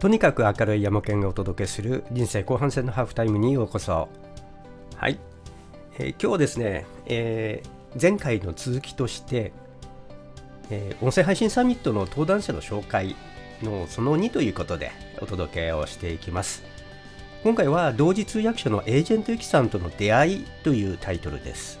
とにかく明るい山県がお届けする人生後半戦のハーフタイムにようこそ。はい、えー、今日はですね、えー、前回の続きとして、えー、音声配信サミットの登壇者の紹介のその2ということでお届けをしていきます。今回は同時通訳者のエージェントユキさんとの出会いというタイトルです。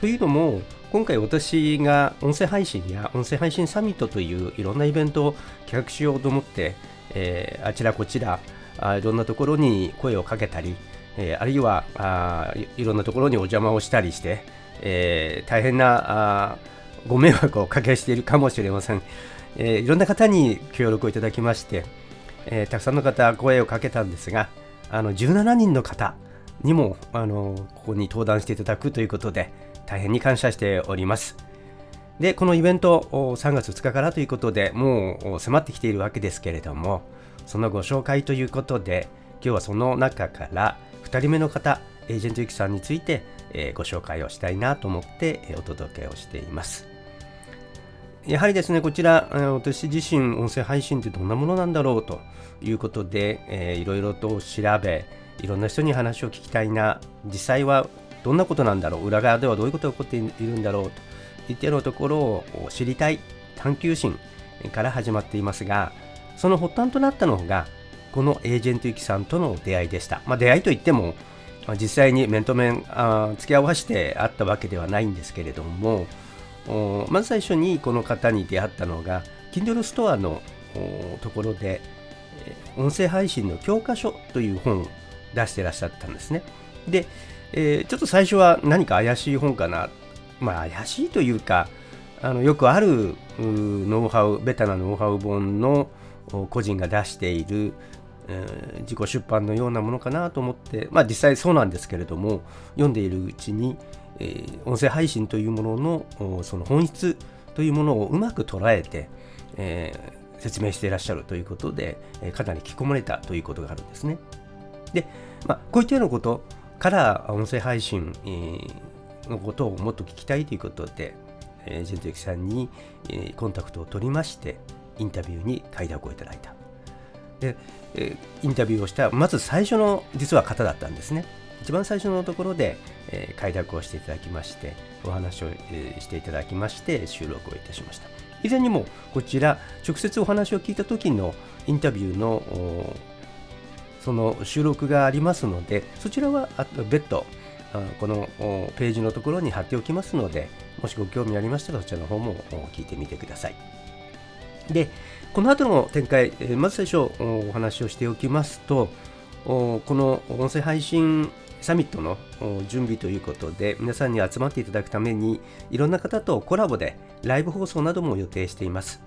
というのも今回私が音声配信や音声配信サミットといういろんなイベントを企画しようと思ってえ、あちらこちらあいろんなところに声をかけたり、え、あるいはあいろんなところにお邪魔をしたりして、え、大変なあご迷惑をおかけしているかもしれません、え、いろんな方に協力をいただきまして、え、たくさんの方声をかけたんですがあの17人の方にもあのここに登壇していただくということで大変に感謝しております。でこのイベント3月2日からということでもう迫ってきているわけですけれどもそのご紹介ということで今日はその中から2人目の方エージェントゆきさんについて、えご紹介をしたいなと思って、えお届けをしています。やはりですねこちら私自身音声配信ってどんなものなんだろうということで、えー、いろいろと調べいろんな人に話を聞きたいな。実際はどんなことなんだろう？裏側ではどういうことが起こっているんだろう？と一定のところを知りたい探求心から始まっていますがその発端となったのがこのエージェントユキさんとの出会いでした、まあ、出会いといっても実際に面と面あ付き合わせて会ったわけではないんですけれどもまず最初にこの方に出会ったのが Kindle ストアのところで音声配信の教科書という本を出してらっしゃったんですね。で、えー、ちょっと最初は何か怪しい本かなまあ怪しいというかあのよくあるノウハウベタなノウハウ本の個人が出している、えー、自己出版のようなものかなと思ってまあ実際そうなんですけれども読んでいるうちに、えー、音声配信というもののその本質というものをうまく捉えて、えー、説明していらっしゃるということで、えかなり引き込まれたということがあるんですね。で、まあ、こういったようなことから音声配信、えー、のことをもっと聞きたいということで、えー、ジェントユキさんに、え、コンタクトを取りまして、インタビューに快諾をいただいた。で、え、インタビューをしたまず最初の実は方だったんですね。一番最初のところで、え、快諾をしていただきまして、お話を、え、していただきまして、収録をいたしました。以前にもこちら、直接お話を聞いた時のインタビューのその収録がありますので、そちらは別途このページのところに貼っておきますので、もしご興味ありましたらそちらの方も聞いてみてください。で、この後の展開、まず最初お話をしておきますと、この音声配信サミットの準備ということで、皆さんに集まっていただくために、いろんな方とコラボでライブ放送なども予定しています。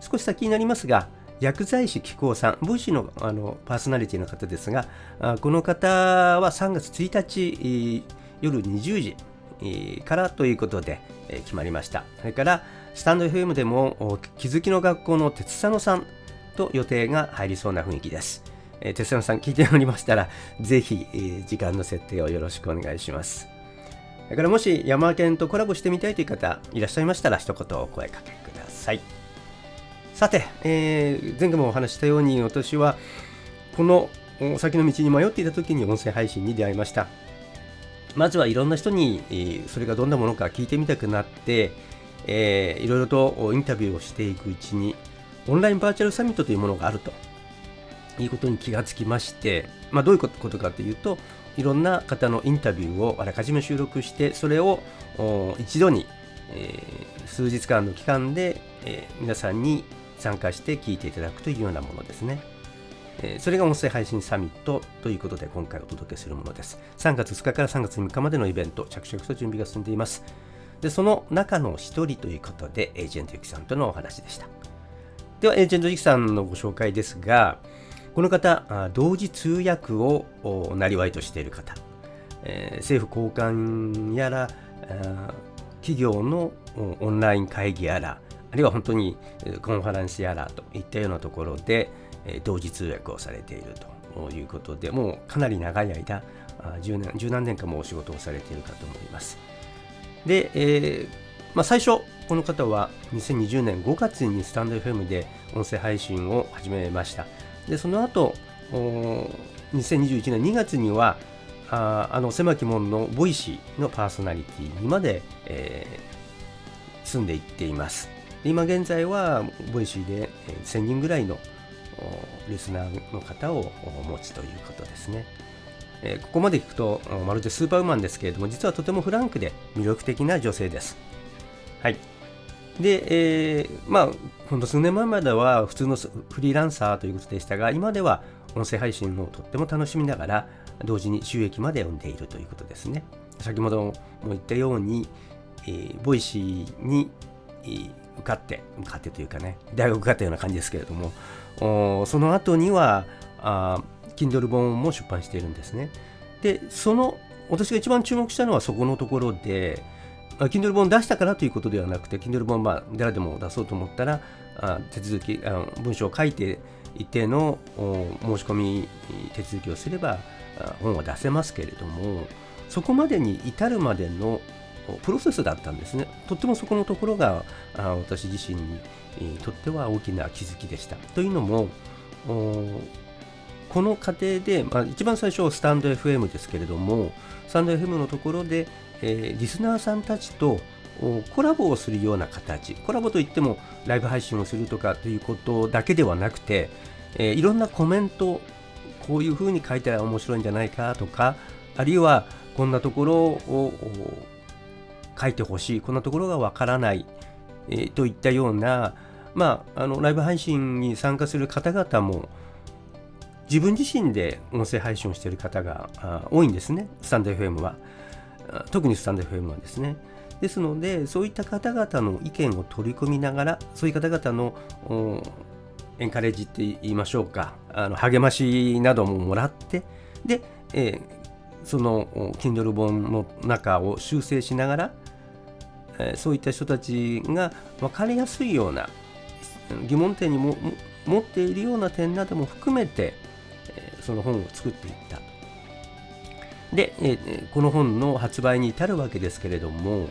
少し先になりますが、薬剤師紀行さん、 Voicy のあのパーソナリティの方ですが、この方は3月1日夜20時からということで決まりました。それから、 stand.fm でも気づきの学校の鉄佐野さんと予定が入りそうな雰囲気です。鉄佐野さん聞いておりましたら、ぜひ時間の設定をよろしくお願いします。だからもし山県とコラボしてみたいという方いらっしゃいましたら一言お声かけください。さて、えー、前回もお話したように私はこの先の道に迷っていた時に音声配信に出会いました。まずはいろんな人に、えー、それがどんなものか聞いてみたくなって、えー、いろいろとインタビューをしていくうちにオンラインバーチャルサミットというものがあると。いうことに気がつきまして、まあ、どういうことかというといろんな方のインタビューをあらかじめ収録してそれを一度に、えー、数日間の期間で、えー、皆さんに参加して聞いていただくというようなものですね。それが音声配信サミットということで今回お届けするものです。3月2日から3月3日までのイベント、着々と準備が進んでいます。で、その中の一人ということで、エージェントゆきさんとのお話でした。では、エージェントゆきさんのご紹介ですが、この方、同時通訳をなりわいとしている方、えー、政府高官やら、企業のオンライン会議やら、あるいは本当にコンファレンスやらといったようなところで同時通訳をされているということで、もうかなり長い間、10年十何年間もお仕事をされているかと思います。で、えーまあ、最初、この方は2020年5月にスタンド FM で音声配信を始めました。でその後2021年2月にはああの狭き門の Voicy のパーソナリティにまで、えー、進んでいっています今現在は Voicy で1000人ぐらいのリスナーの方を持つということですね。えここまで聞くとまるでスーパーウーマンですけれども実はとてもフランクで魅力的な女性です。はい。で、えー、まあ、ほんと数年前までは普通のフリーランサーということでしたが、今では音声配信をとっても楽しみながら、同時に収益まで生んでいるということですね。先ほども言ったように、えー、 Voicy に、受かって、受かってというかね、大学受かったような感じですけれども、その後には、あ Kindle 本も出版しているんですね。で、その、私が一番注目したのはそこのところで、Kindle 本出したからということではなくて、Kindle 本、まあ、誰でも出そうと思ったら、あ手続きあ、文章を書いて一定の申し込み手続きをすれば本は出せますけれども、そこまでに至るまでのプロセスだったんですね。とってもそこのところが私自身にとっては大きな気づきでした。というのも、この過程で、まあ、一番最初はスタンド FM ですけれども、スタンド FM のところで、えー、リスナーさんたちとコラボをするような形、コラボといってもライブ配信をするとかということだけではなくて、えー、いろんなコメント、こういうふうに書いたら面白いんじゃないかとか、あるいはこんなところを書いてほしい、こんなところがわからない、えー、といったような、まあ、あのライブ配信に参加する方々も自分自身で音声配信をしている方が多いんですね、スタンド FM は。特にスタンド FM はですね。ですので、そういった方々の意見を取り込みながら、そういう方々のエンカレッジって言いましょうか、あの励ましなどももらって、で、えー、その Kindle 本の中を修正しながら、え、そういった人たちが分かりやすいような疑問点にも持っているような点なども含めて、え、その本を作っていった。で、え、この本の発売に至るわけですけれども、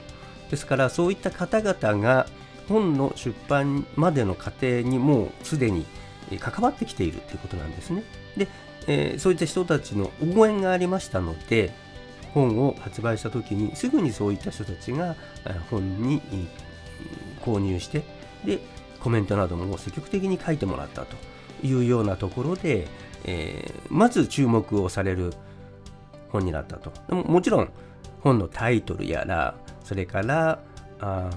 ですからそういった方々が本の出版までの過程にもうすでに関わってきているということなんですね。で、え、そういった人たちの応援がありましたので、本を発売した時にすぐにそういった人たちが本に購入して、で、コメントなども積極的に書いてもらったというようなところで、えー、まず注目をされる本になったと。でももちろん本のタイトルやら、それからあ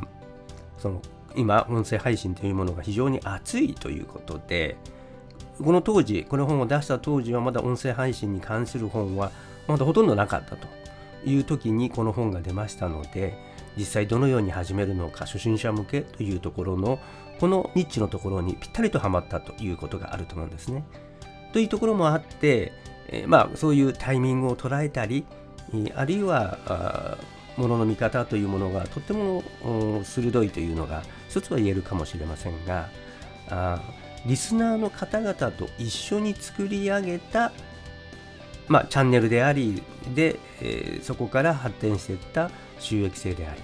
その今音声配信というものが非常に熱いということでこの当時この本を出した当時はまだ音声配信に関する本はまだほとんどなかったという時にこの本が出ましたので実際どのように始めるのか初心者向けというところのこのニッチのところにぴったりとはまったということがあると思うんですね。というところもあって、えー、まあそういうタイミングを捉えたりあるいはものの見方というものがとっても鋭いというのが一つは言えるかもしれませんがあリスナーの方々と一緒に作り上げた、まあ、チャンネルでありで、えー、そこから発展していった収益性であり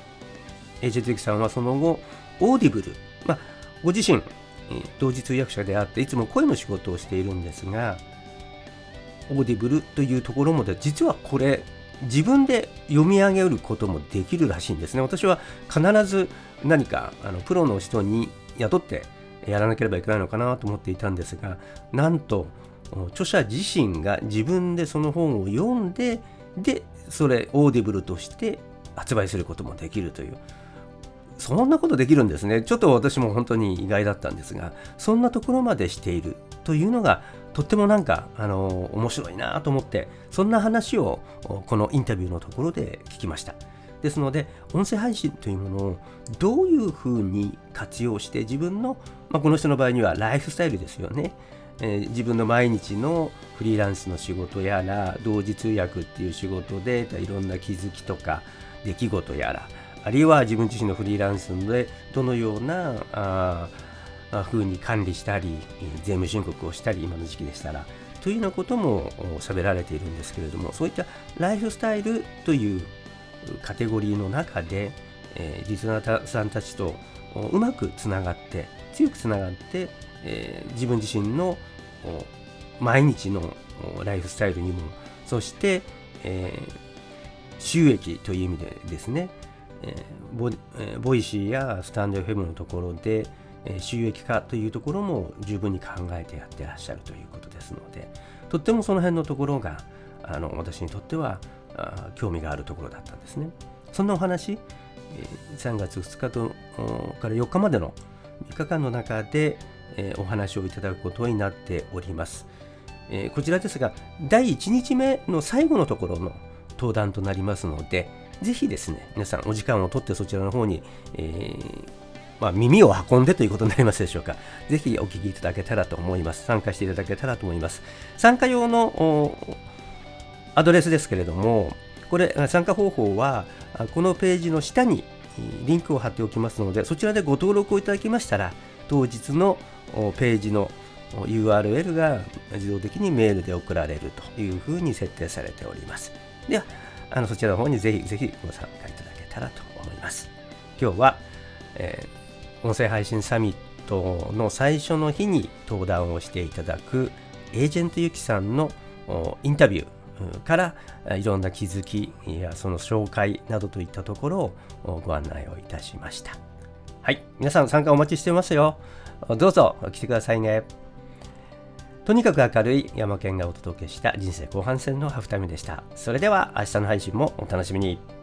H. 月さんはその後 Audible、まあ、ご自身え同時通訳者であっていつも声の仕事をしているんですがAudible というところもで実はこれ自分で読み上げることもできるらしいんですね。私は必ず何かあのプロの人に雇ってやらなければいけないのかなと思っていたんですが、なんと著者自身が自分でその本を読んで、で、それ Audible として発売することもできるという。そんなことできるんですね。ちょっと私も本当に意外だったんですが、そんなところまでしているというのがとってもなんか、あの面白いなと思って、そんな話をこのインタビューのところで聞きました。ですので、音声配信というものをどういうふうに活用して自分の、まあ、この人の場合にはライフスタイルですよね。えー、自分の毎日のフリーランスの仕事やら、同時通訳っていう仕事でいろんな気づきとか出来事やら、あるいは自分自身のフリーランスでどのようなあ風に管理したり、税務申告をしたり、今の時期でしたら、というようなことも喋られているんですけれども、そういったライフスタイルというカテゴリーの中で、えー、リスナーさんたちとうまくつながって、強くつながって、えー、自分自身の毎日のライフスタイルにもそして、えー、収益という意味でですね、えー、ボえー、ボイシーやスタンド FM のところで、え収益化というところも十分に考えてやってらっしゃるということですのでとってもその辺のところがあの私にとってはあ興味があるところだったんですね。そんなお話、3月2日とから4日までの3日間の中で、えお話をいただくことになっております。えこちらですが、第1日目の最後のところの登壇となりますので、ぜひですね、皆さんお時間をとってそちらの方に、えー、まあ、耳を運んでということになりますでしょうか。ぜひお聞きいただけたらと思います。参加していただけたらと思います。参加用のアドレスですけれども、これ、参加方法は、このページの下にリンクを貼っておきますので、そちらでご登録をいただきましたら、当日のページの URL が自動的にメールで送られるというふうに設定されております。では、あのそちらの方にぜひぜひご参加いただけたらと思います。今日は、えー、音声配信サミットの最初の日に登壇をしていただくエージェントゆきさんのインタビューからいろんな気づきやその紹介などといったところをご案内をいたしました。はい、皆さん参加お待ちしてますよ。どうぞ来てくださいね。とにかく明るい山県がお届けした人生後半戦のハーフタイムでした。それでは明日の配信もお楽しみに。